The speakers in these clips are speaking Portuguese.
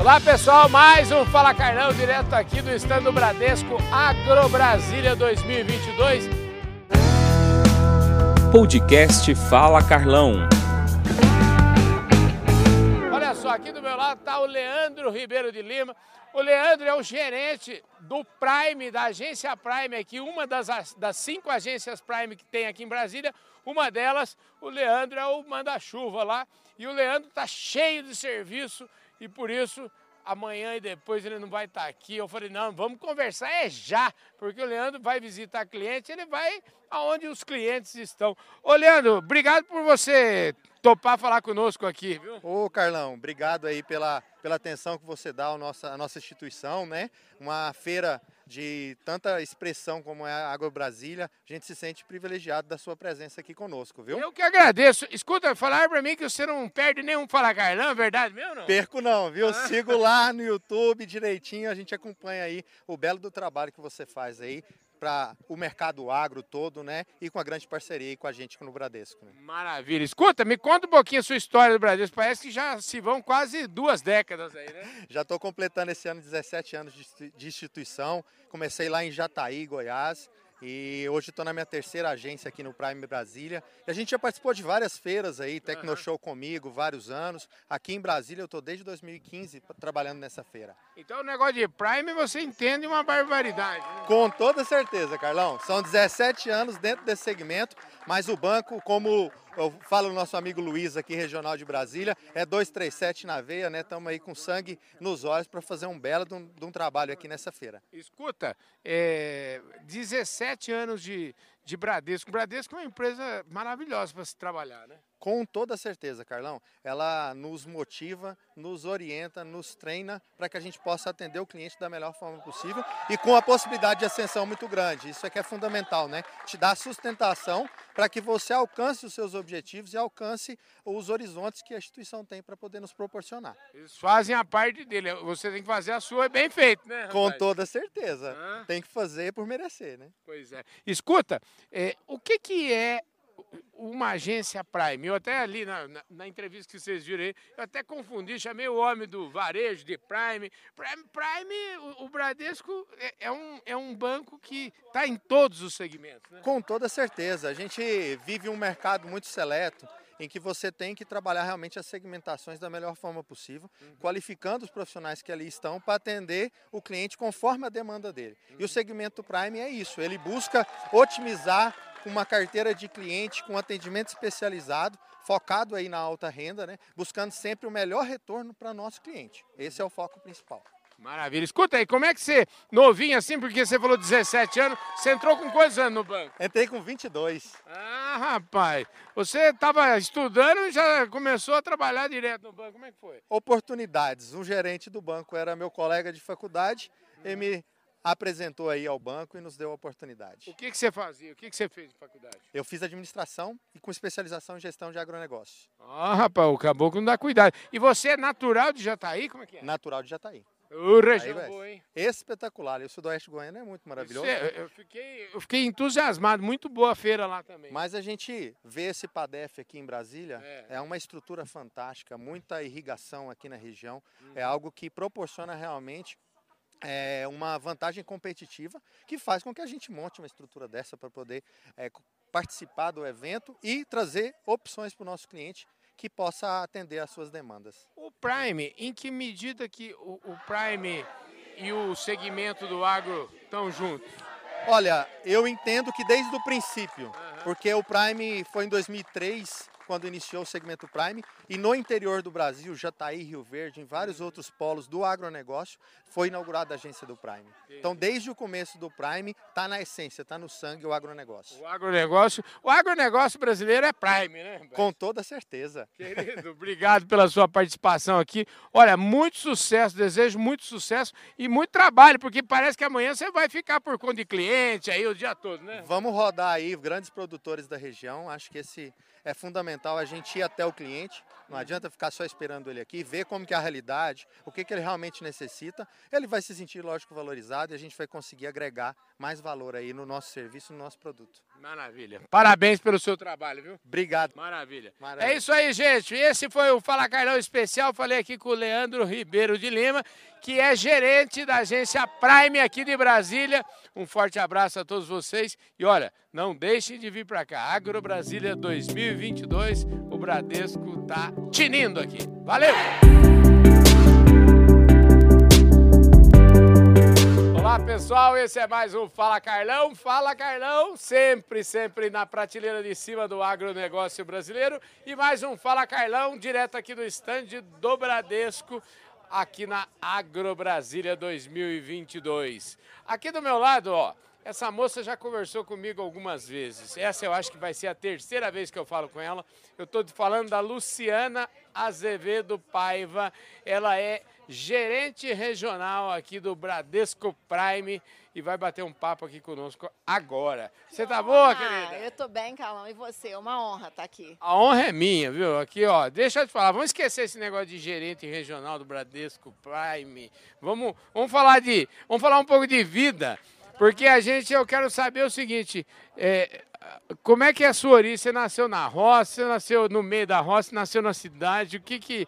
Olá pessoal, mais um Fala Carlão direto aqui do stand do Bradesco Agro Brasília 2022. Podcast Fala Carlão. Olha só, aqui do meu lado está o Leandro Ribeiro de Lima. O Leandro é o gerente do Prime, da agência Prime aqui, uma das, das cinco agências Prime que tem aqui em Brasília. Uma delas, o Leandro é o manda-chuva lá. E o Leandro está cheio de serviço e por isso amanhã e depois ele não vai estar aqui. Eu falei, não, vamos conversar é já, porque o Leandro vai visitar cliente, ele vai aonde os clientes estão. Ô Leandro, obrigado por você topar falar conosco aqui, viu? Ô Carlão, obrigado aí pela, pela atenção que você dá à nossa, à nossa instituição, né? Uma feira de tanta expressão como é a Agro Brasília, a gente se sente privilegiado da sua presença aqui conosco, viu? Eu que agradeço. Escuta, falar para mim que você não perde nenhum Fala Carlão, é verdade mesmo não? Perco não, viu? Ah. Sigo lá no YouTube direitinho, a gente acompanha aí o belo do trabalho que você faz aí para o mercado agro todo, né? E com a grande parceria com a gente no Bradesco. Né? Maravilha. Escuta, me conta um pouquinho a sua história do Bradesco. Parece que já se vão quase duas décadas aí, né? já estou completando esse ano 17 anos de instituição. Comecei lá em Jataí, Goiás. E hoje estou na minha terceira agência aqui no Prime Brasília. E a gente já participou de várias feiras aí, Tecnoshow uhum. comigo, vários anos. Aqui em Brasília eu estou desde 2015 trabalhando nessa feira. Então o negócio de Prime você entende uma barbaridade. Né? Com toda certeza, Carlão. São 17 anos dentro desse segmento, mas o banco, como eu falo o nosso amigo Luiz aqui, regional de Brasília, é 237 na veia, né? Estamos aí com sangue nos olhos para fazer um belo de um, de um, trabalho aqui nessa feira. Escuta, é, 17 anos de, de Bradesco. O Bradesco é uma empresa maravilhosa para se trabalhar, né? Com toda certeza, Carlão. Ela nos motiva, nos orienta, nos treina para que a gente possa atender o cliente da melhor forma possível e com a possibilidade de ascensão muito grande. Isso é que é fundamental, né? Te dá sustentação para que você alcance os seus objetivos e alcance os horizontes que a instituição tem para poder nos proporcionar. Eles fazem a parte dele, você tem que fazer a sua bem feito, né? Rapaz? Com toda certeza. Ah. Tem que fazer por merecer, né? Pois é. Escuta, é, o que, que é uma agência Prime. Eu até ali na, na, na, entrevista que vocês viram aí, eu até confundi, chamei o homem do varejo de Prime. Prime, Prime o, o Bradesco é, é, um, é um banco que está em todos os segmentos. Né? Com toda certeza. A gente vive um mercado muito seleto em que você tem que trabalhar realmente as segmentações da melhor forma possível, uhum. qualificando os profissionais que ali estão para atender o cliente conforme a demanda dele. Uhum. E o segmento Prime é isso, ele busca otimizar uma carteira de cliente com atendimento especializado, focado aí na alta renda, né? buscando sempre o melhor retorno para nosso cliente. Esse é o foco principal. Maravilha. Escuta aí, como é que você, novinho assim, porque você falou 17 anos, você entrou com quantos anos no banco? Entrei com 22. Ah, rapaz. Você estava estudando e já começou a trabalhar direto no banco. Como é que foi? Oportunidades. Um gerente do banco era meu colega de faculdade, uhum. ele me apresentou aí ao banco e nos deu a oportunidade. O que, que você fazia? O que, que você fez de faculdade? Eu fiz administração e com especialização em gestão de agronegócio. Ah, rapaz, o caboclo não dá cuidado. E você é natural de Jataí? Como é que é? Natural de Jataí. O região boa, hein? Espetacular. E o Sudoeste Goiano é muito maravilhoso. É, eu, fiquei, eu fiquei entusiasmado. Muito boa a feira lá também. Mas a gente vê esse PADEF aqui em Brasília, é, é uma estrutura fantástica, muita irrigação aqui na região. Uhum. É algo que proporciona realmente é, uma vantagem competitiva que faz com que a gente monte uma estrutura dessa para poder é, participar do evento e trazer opções para o nosso cliente que possa atender às suas demandas. O Prime, em que medida que o, o Prime e o segmento do agro estão juntos? Olha, eu entendo que desde o princípio, uhum. porque o Prime foi em 2003 quando iniciou o segmento Prime, e no interior do Brasil, Jataí, Rio Verde, em vários outros polos do agronegócio, foi inaugurada a agência do Prime. Então, desde o começo do Prime, está na essência, está no sangue o agronegócio. O agronegócio, o agronegócio brasileiro é Prime, né? Com toda certeza. Querido, obrigado pela sua participação aqui. Olha, muito sucesso, desejo muito sucesso e muito trabalho, porque parece que amanhã você vai ficar por conta de cliente aí o dia todo, né? Vamos rodar aí grandes produtores da região, acho que esse é fundamental a gente ir até o cliente. Não adianta ficar só esperando ele aqui, ver como que é a realidade, o que, que ele realmente necessita. Ele vai se sentir, lógico, valorizado e a gente vai conseguir agregar mais valor aí no nosso serviço, no nosso produto. Maravilha. Parabéns pelo seu trabalho, viu? Obrigado. Maravilha. Maravilha. É isso aí, gente. Esse foi o Fala Carlão especial. Falei aqui com o Leandro Ribeiro de Lima, que é gerente da agência Prime aqui de Brasília. Um forte abraço a todos vocês. E olha, não deixem de vir para cá. Agro Brasília 2022. O Bradesco tá tinindo aqui. Valeu! Olá pessoal, esse é mais um Fala Carlão. Fala Carlão, sempre, sempre na prateleira de cima do agronegócio brasileiro. E mais um Fala Carlão, direto aqui do estande do Bradesco, aqui na Agro Brasília 2022. Aqui do meu lado, ó, essa moça já conversou comigo algumas vezes. Essa eu acho que vai ser a terceira vez que eu falo com ela. Eu estou falando da Luciana Azevedo Paiva. Ela é gerente regional aqui do Bradesco Prime e vai bater um papo aqui conosco agora. Você tá boa, querida? Eu tô bem, Calão. E você? É uma honra estar aqui. A honra é minha, viu? Aqui, ó, deixa eu te falar, vamos esquecer esse negócio de gerente regional do Bradesco Prime. Vamos, vamos falar de, vamos falar um pouco de vida. Porque a gente, eu quero saber o seguinte, é, como é que é a sua origem? Você nasceu na roça, você nasceu no meio da roça, nasceu na cidade, o que que,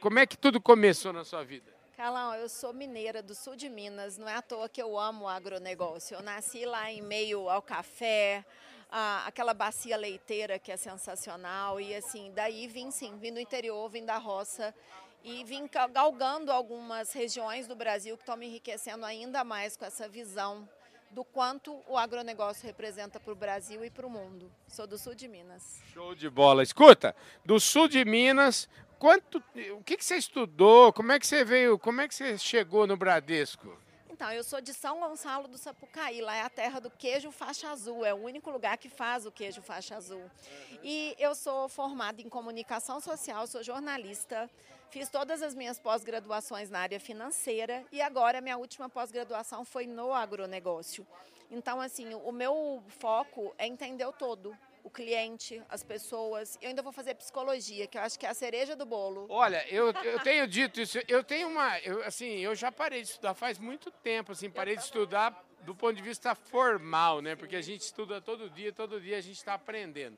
como é que tudo começou na sua vida? Carlão, eu sou mineira do sul de Minas, não é à toa que eu amo o agronegócio. Eu nasci lá em meio ao café, a, aquela bacia leiteira que é sensacional, e assim, daí vim sim, vim do interior, vim da roça, e vim galgando algumas regiões do Brasil que estão me enriquecendo ainda mais com essa visão do quanto o agronegócio representa para o Brasil e para o mundo. Sou do sul de Minas. Show de bola. Escuta, do sul de Minas, quanto, o que, que você estudou? Como é que você veio? Como é que você chegou no Bradesco? Então, eu sou de São Gonçalo do Sapucaí, lá é a terra do queijo faixa azul, é o único lugar que faz o queijo faixa azul. E eu sou formada em comunicação social, sou jornalista, fiz todas as minhas pós-graduações na área financeira e agora minha última pós-graduação foi no agronegócio. Então, assim, o meu foco é entender o todo, o cliente, as pessoas. Eu ainda vou fazer psicologia, que eu acho que é a cereja do bolo. Olha, eu, eu tenho dito isso, eu tenho uma, eu, assim, eu já parei de estudar faz muito tempo, assim, parei de estudar do ponto de vista formal, né? Porque a gente estuda todo dia, todo dia a gente está aprendendo.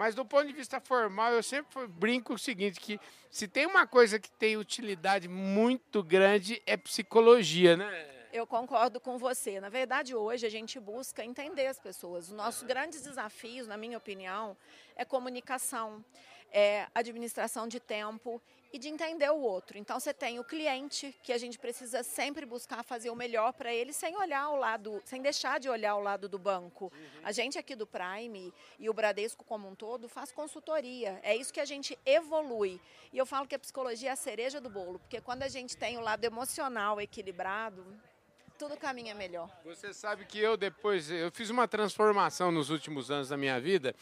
Mas do ponto de vista formal, eu sempre brinco o seguinte, que se tem uma coisa que tem utilidade muito grande é psicologia, né? Eu concordo com você. Na verdade, hoje a gente busca entender as pessoas. Os nossos grandes desafios, na minha opinião, é comunicação, é administração de tempo e de entender o outro. Então você tem o cliente que a gente precisa sempre buscar fazer o melhor para ele sem olhar ao lado, sem deixar de olhar ao lado do banco. Uhum. A gente aqui do Prime e o Bradesco como um todo faz consultoria. É isso que a gente evolui. E eu falo que a psicologia é a cereja do bolo, porque quando a gente tem o lado emocional equilibrado, tudo caminha melhor. Você sabe que eu depois, eu fiz uma transformação nos últimos anos da minha vida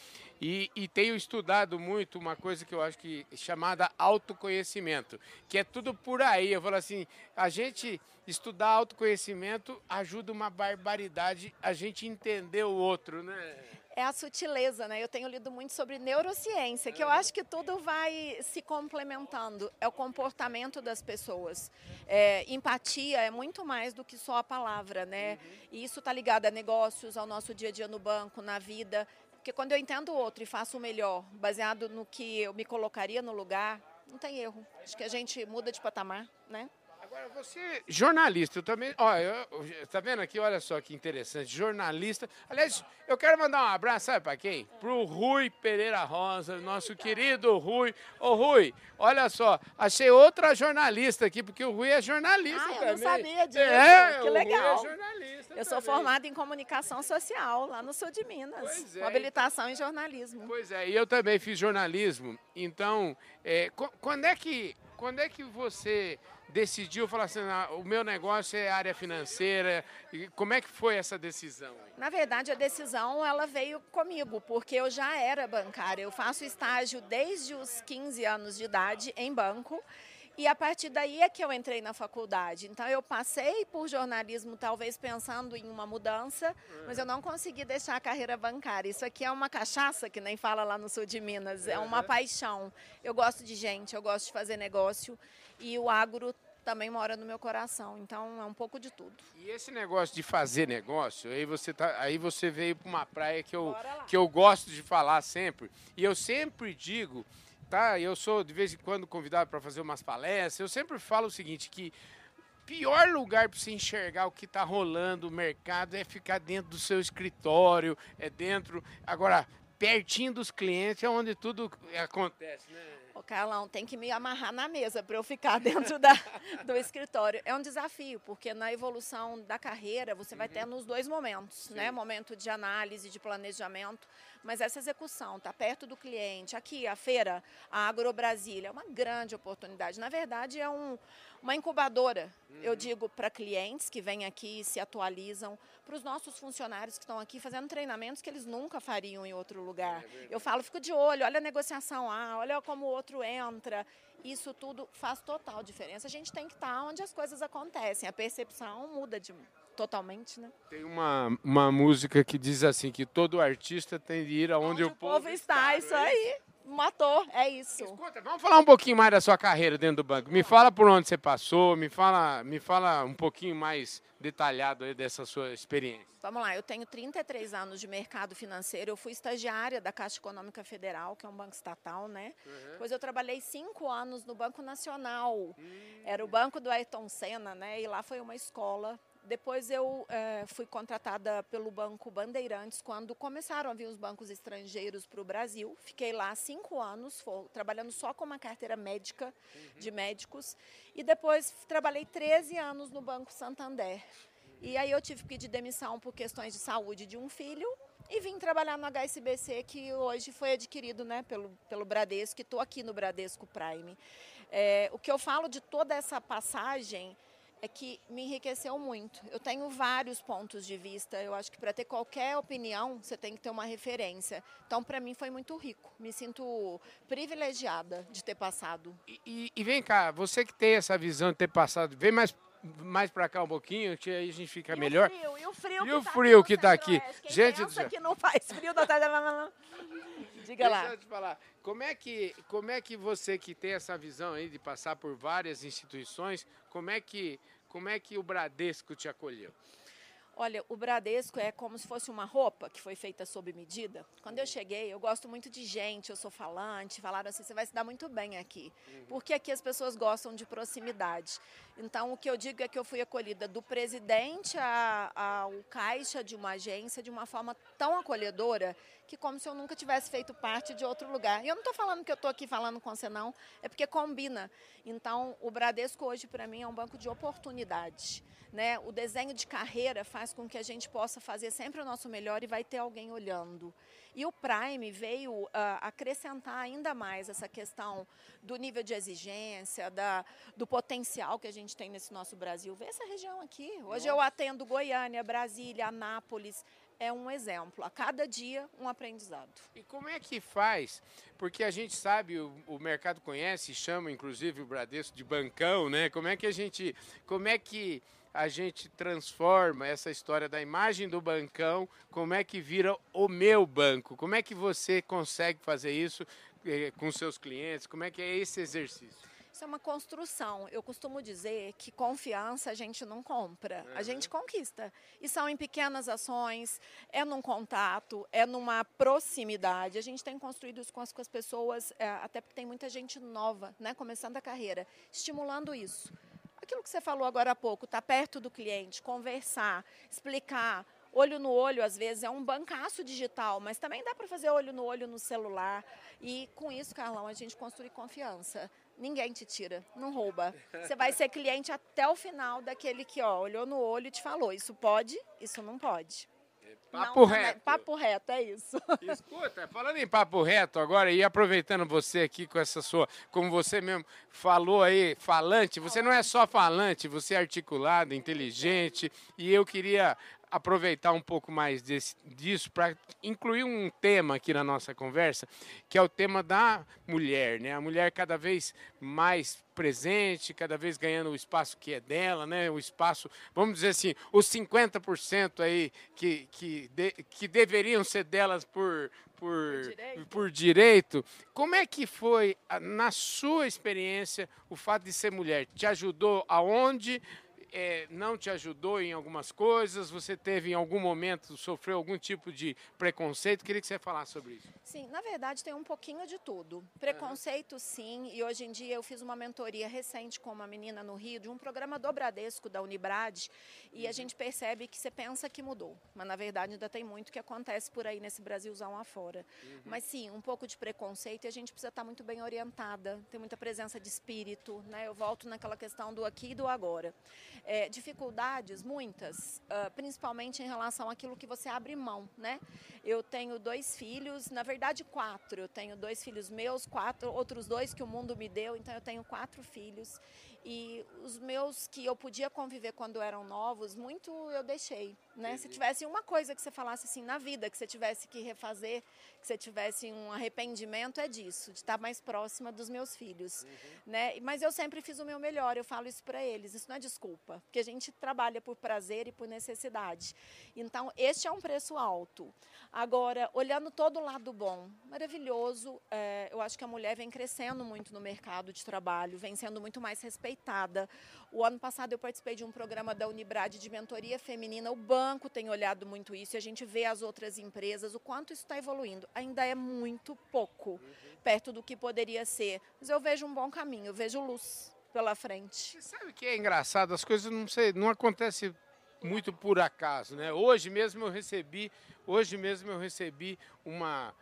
e, e, tenho estudado muito uma coisa que eu acho que é chamada autoconhecimento, que é tudo por aí. Eu falo assim, a gente estudar autoconhecimento ajuda uma barbaridade a gente entender o outro, né? É a sutileza, né? Eu tenho lido muito sobre neurociência, que eu acho que tudo vai se complementando. É o comportamento das pessoas. É, empatia é muito mais do que só a palavra, né? E isso está ligado a negócios, ao nosso dia a dia no banco, na vida. Porque quando eu entendo o outro e faço o melhor, baseado no que eu me colocaria no lugar, não tem erro. Acho que a gente muda de patamar, né? Agora, você, jornalista, eu também. Olha, tá vendo aqui? Olha só que interessante. Jornalista. Aliás, eu quero mandar um abraço, sabe para quem? Pro Rui Pereira Rosa, nosso querido Rui. Ô, Rui, olha só, achei outra jornalista aqui, porque o Rui é jornalista ah, também. eu não sabia disso. É, que legal. Rui é jornalista. Eu sou formada em comunicação social, lá no sul de Minas. Pois é. Com habilitação em jornalismo. Pois é, e eu também fiz jornalismo. Então, é, quando é que. Quando é que você decidiu falar assim, ah, o meu negócio é área financeira? E como é que foi essa decisão? Na verdade, a decisão ela veio comigo, porque eu já era bancária. Eu faço estágio desde os 15 anos de idade em banco. E a partir daí é que eu entrei na faculdade. Então eu passei por jornalismo, talvez pensando em uma mudança, mas eu não consegui deixar a carreira bancária. Isso aqui é uma cachaça, que nem fala lá no sul de Minas, é uma paixão. Eu gosto de gente, eu gosto de fazer negócio e o agro também mora no meu coração. Então é um pouco de tudo. E esse negócio de fazer negócio, aí você, tá, aí você veio para uma praia que eu, que eu gosto de falar sempre. E eu sempre digo, tá? Eu sou de vez em quando convidado para fazer umas palestras. Eu sempre falo o seguinte, que pior lugar para você enxergar o que está rolando o mercado é ficar dentro do seu escritório, é dentro. Agora, pertinho dos clientes é onde tudo acontece, né? Ô, Carlão, tem que me amarrar na mesa para eu ficar dentro da, do escritório. É um desafio, porque na evolução da carreira você vai ter nos dois momentos, né? Momento de análise, de planejamento, mas essa execução, tá perto do cliente. Aqui, a feira, a Agro Brasília, é uma grande oportunidade. Na verdade, é um, uma incubadora, uhum. eu digo, para clientes que vêm aqui e se atualizam, para os nossos funcionários que estão aqui fazendo treinamentos que eles nunca fariam em outro lugar. É eu falo, fico de olho, olha a negociação ah, olha como o outro entra. Isso tudo faz total diferença. A gente tem que estar onde as coisas acontecem. A percepção muda de, totalmente, né? Tem uma, uma música que diz assim, que todo artista tem de ir aonde onde o, povo, povo está. está isso é matou, é isso. Escuta, vamos falar um pouquinho mais da sua carreira dentro do banco. Me fala por onde você passou, me fala, me fala um pouquinho mais detalhado aí dessa sua experiência. Vamos lá, eu tenho 33 anos de mercado financeiro, eu fui estagiária da Caixa Econômica Federal, que é um banco estatal, né? Uhum. Depois eu trabalhei cinco anos no Banco Nacional, uhum. era o banco do Ayrton Senna, né? E lá foi uma escola depois eu é, fui contratada pelo Banco Bandeirantes quando começaram a vir os bancos estrangeiros para o Brasil. Fiquei lá cinco anos, for, trabalhando só com uma carteira médica uhum. de médicos. E depois trabalhei 13 anos no Banco Santander. E aí eu tive que pedir demissão por questões de saúde de um filho e vim trabalhar no HSBC, que hoje foi adquirido né, pelo, pelo Bradesco, que estou aqui no Bradesco Prime. É, o que eu falo de toda essa passagem é que me enriqueceu muito. Eu tenho vários pontos de vista. Eu acho que para ter qualquer opinião, você tem que ter uma referência. Então, para mim, foi muito rico. Me sinto privilegiada de ter passado. E, e, e, vem cá, você que tem essa visão de ter passado, vem mais mais para cá um pouquinho, que aí a gente fica e melhor. O frio, e o frio, e o tá frio que está aqui. Quem gente pensa que não faz frio da tarde. Diga lá. Deixa eu te falar. Como é que como é que você que tem essa visão aí de passar por várias instituições, como é que como é que o Bradesco te acolheu? Olha, o Bradesco é como se fosse uma roupa que foi feita sob medida. Quando eu cheguei, eu gosto muito de gente, eu sou falante, falaram assim, você vai se dar muito bem aqui. Uhum. Porque aqui as pessoas gostam de proximidade. Então, o que eu digo é que eu fui acolhida do presidente ao caixa de uma agência de uma forma tão acolhedora que como se eu nunca tivesse feito parte de outro lugar. E eu não estou falando que eu estou aqui falando com você, não, é porque combina. Então, o Bradesco hoje, para mim, é um banco de oportunidade. Né? O desenho de carreira faz com que a gente possa fazer sempre o nosso melhor e vai ter alguém olhando. E o Prime veio uh, acrescentar ainda mais essa questão do nível de exigência, da, do potencial que a gente tem nesse nosso Brasil. Vê essa região aqui. Hoje Nossa. eu atendo Goiânia, Brasília, Anápolis é um exemplo. A cada dia, um aprendizado. E como é que faz? Porque a gente sabe, o, o, mercado conhece, chama inclusive o Bradesco de bancão, né? Como é que a gente, como é que a gente transforma essa história da imagem do bancão, como é que vira o meu banco? Como é que você consegue fazer isso eh, com seus clientes? Como é que é esse exercício? Isso é uma construção. Eu costumo dizer que confiança a gente não compra, uhum. a gente conquista. E são em pequenas ações, é num contato, é numa proximidade. A gente tem construído isso com as, com as pessoas, é, até porque tem muita gente nova, né, começando a carreira, estimulando isso. Aquilo que você falou agora há pouco, estar tá perto do cliente, conversar, explicar, olho no olho, às vezes, é um bancaço digital, mas também dá para fazer olho no olho no celular. E com isso, Carlão, a gente construi confiança ninguém te tira, não rouba. Você vai ser cliente até o final daquele que ó, olhou no olho e te falou, isso pode, isso não pode. Papo não, é reto. Papo reto, é isso. Escuta, falando em papo reto agora, e aproveitando você aqui com essa sua, como você mesmo falou aí, falante, você não é só falante, você é articulado, inteligente, e eu queria aproveitar um pouco mais desse, disso para incluir um tema aqui na nossa conversa, que é o tema da mulher, né? A mulher cada vez mais presente, cada vez ganhando o espaço que é dela, né? O espaço, vamos dizer assim, os 50% aí que, que, de, que deveriam ser delas por, por, por direito. por, direito. Como é que foi, na sua experiência, o fato de ser mulher? Te ajudou aonde? É, não te ajudou em algumas coisas? Você teve em algum momento, sofreu algum tipo de preconceito? Queria que você falasse sobre isso. Sim, na verdade tem um pouquinho de tudo. Preconceito uhum. sim, e hoje em dia eu fiz uma mentoria recente com uma menina no Rio, de um programa do Bradesco, da Unibrad, e uhum. a gente percebe que você pensa que mudou, mas na verdade ainda tem muito que acontece por aí nesse Brasilzão afora. Uhum. Mas sim, um pouco de preconceito e a gente precisa estar muito bem orientada, tem muita presença de espírito, né? Eu volto naquela questão do aqui e do agora é, dificuldades, muitas, uh, principalmente em relação àquilo que você abre mão, né? Eu tenho dois filhos, na verdade quatro. Eu tenho dois filhos meus, quatro, outros dois que o mundo me deu, então eu tenho quatro filhos. E os meus que eu podia conviver quando eram novos, muito eu deixei, né? Se tivesse uma coisa que você falasse assim na vida, que você tivesse que refazer, que você tivesse um arrependimento, é disso, de estar mais próxima dos meus filhos, uhum. né? Mas eu sempre fiz o meu melhor, eu falo isso para eles, isso não é desculpa, porque a gente trabalha por prazer e por necessidade. Então, este é um preço alto. Agora, olhando todo o lado bom, maravilhoso, é, eu acho que a mulher vem crescendo muito no mercado de trabalho, vem sendo muito mais respeitada. O ano passado eu participei de um programa da Unibrad de mentoria feminina, o banco tem olhado muito isso e a gente vê as outras empresas, o quanto isso está evoluindo. Ainda é muito pouco, uhum. perto do que poderia ser, mas eu vejo um bom caminho, eu vejo luz pela frente. Você sabe que é engraçado, as coisas não, sei, não acontecem muito por acaso, né? Hoje mesmo eu recebi, hoje mesmo eu recebi uma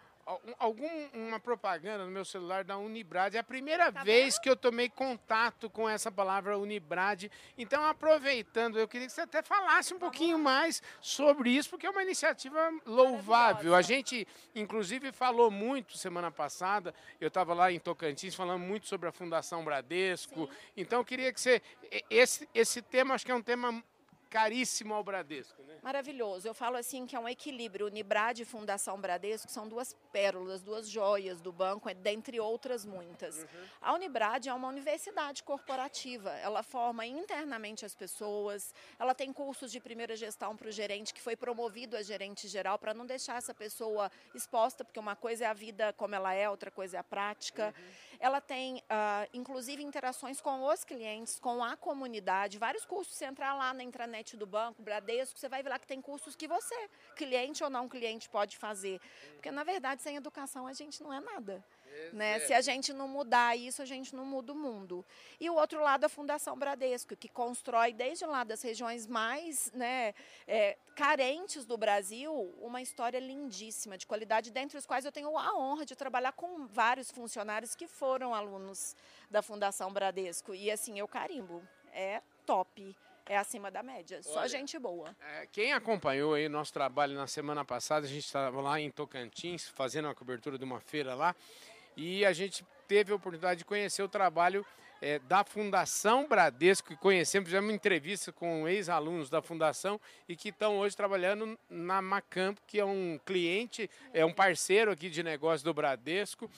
algum uma propaganda no meu celular da Unibrad. É a primeira tá vez vendo? que eu tomei contato com essa palavra Unibrad. Então, aproveitando, eu queria que você até falasse um tá pouquinho mais sobre isso, porque é uma iniciativa louvável. A gente, inclusive, falou muito semana passada. Eu estava lá em Tocantins falando muito sobre a Fundação Bradesco. Sim. Então, eu queria que você. Esse, esse tema, acho que é um tema caríssimo ao Bradesco, né? Maravilhoso. Eu falo assim que é um equilíbrio. Unibrad e Fundação Bradesco são duas pérolas, duas joias do banco, dentre outras muitas. Uhum. A Unibrad é uma universidade corporativa. Ela forma internamente as pessoas. Ela tem cursos de primeira gestão para o gerente, que foi promovido a gerente geral, para não deixar essa pessoa exposta, porque uma coisa é a vida como ela é, outra coisa é a prática. Uhum. Ela tem, uh, inclusive, interações com os clientes, com a comunidade, vários cursos. Você entrar lá na intranet do banco, Bradesco, você vai ver lá que tem cursos que você, cliente ou não cliente, pode fazer. Porque, na verdade, sem educação a gente não é nada. Né? Se a gente não mudar isso, a gente não muda o mundo. E o outro lado, a Fundação Bradesco, que constrói desde lá das regiões mais né, é, carentes do Brasil uma história lindíssima, de qualidade, dentre os quais eu tenho a honra de trabalhar com vários funcionários que foram alunos da Fundação Bradesco. E assim, eu carimbo. É top é acima da média. Olha, Só gente boa. É, quem acompanhou aí nosso trabalho na semana passada, a gente estava lá em Tocantins, fazendo a cobertura de uma feira lá e a gente teve a oportunidade de conhecer o trabalho é, da Fundação Bradesco, que conhecemos, fizemos uma entrevista com ex-alunos da Fundação e que estão hoje trabalhando na Macamp, que é um cliente, é um parceiro aqui de negócio do Bradesco.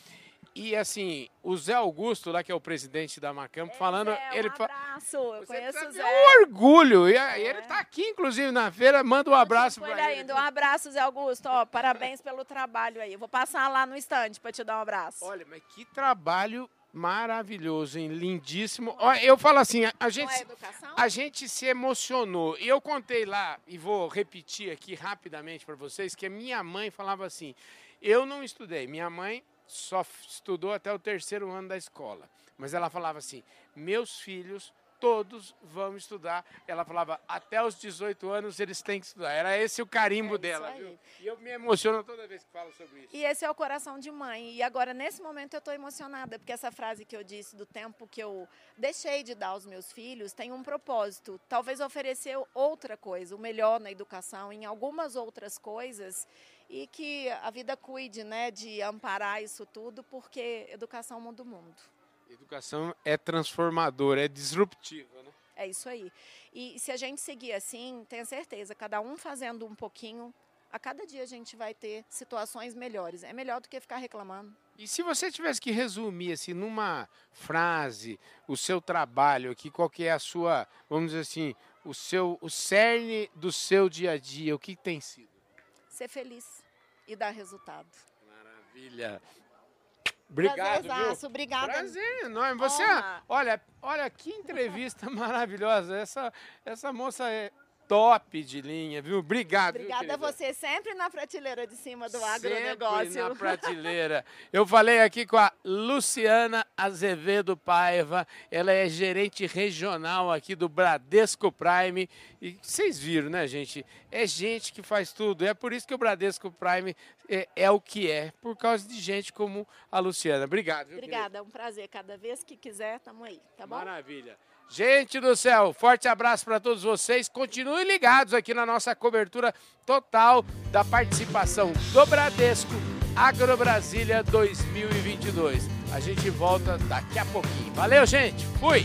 E assim, o Zé Augusto, lá que é o presidente da Macamp, falando. Zé, um ele abraço, eu conheço o Zé. Um orgulho. E é. ele está aqui, inclusive, na feira. Manda um abraço para ele. Ainda. Um abraço, Zé Augusto. Ó, parabéns pelo trabalho aí. vou passar lá no estande para te dar um abraço. Olha, mas que trabalho maravilhoso, hein? lindíssimo. Olha, eu falo assim, a, a gente, é a gente se emocionou. E eu contei lá, e vou repetir aqui rapidamente para vocês, que a minha mãe falava assim: eu não estudei. Minha mãe só estudou até o terceiro ano da escola. Mas ela falava assim: meus filhos todos vão estudar. Ela falava, até os 18 anos eles têm que estudar. Era esse o carimbo é dela, viu? E eu me emociono toda vez que falo sobre isso. E esse é o coração de mãe. E agora, nesse momento, eu estou emocionada, porque essa frase que eu disse do tempo que eu deixei de dar aos meus filhos tem um propósito. Talvez oferecer outra coisa, o melhor na educação, em algumas outras coisas e que a vida cuide né, de amparar isso tudo, porque educação muda o mundo. Educação é transformadora, é disruptiva. Né? É isso aí. E se a gente seguir assim, tenha certeza, cada um fazendo um pouquinho, a cada dia a gente vai ter situações melhores. É melhor do que ficar reclamando. E se você tivesse que resumir assim numa frase o seu trabalho aqui, qual que é a sua, vamos dizer assim, o seu o cerne do seu dia a dia, o que tem sido? Ser feliz e dar resultado. Maravilha. Obrigado, Prazerzaço, viu? Obrigada. Prazer enorme. Você, olha, olha que entrevista maravilhosa. Essa, essa moça é top de linha, viu? Obrigado. viu, Obrigada a querida? você, sempre na prateleira de cima do Sempre agronegócio. na prateleira. Eu falei aqui com a Luciana Azevedo Paiva, ela é gerente regional aqui do Bradesco Prime. E vocês viram, né, gente? É gente que faz tudo. É por isso que o Bradesco Prime é, é o que é, por causa de gente como a Luciana. Obrigado. Viu? Obrigada, é um prazer. Cada vez que quiser, estamos aí, tá bom? Maravilha. Gente do céu, forte abraço para todos vocês. Continuem ligados aqui na nossa cobertura total da participação do Bradesco Agro Brasília 2022. A gente volta daqui a pouquinho. Valeu, gente. Fui.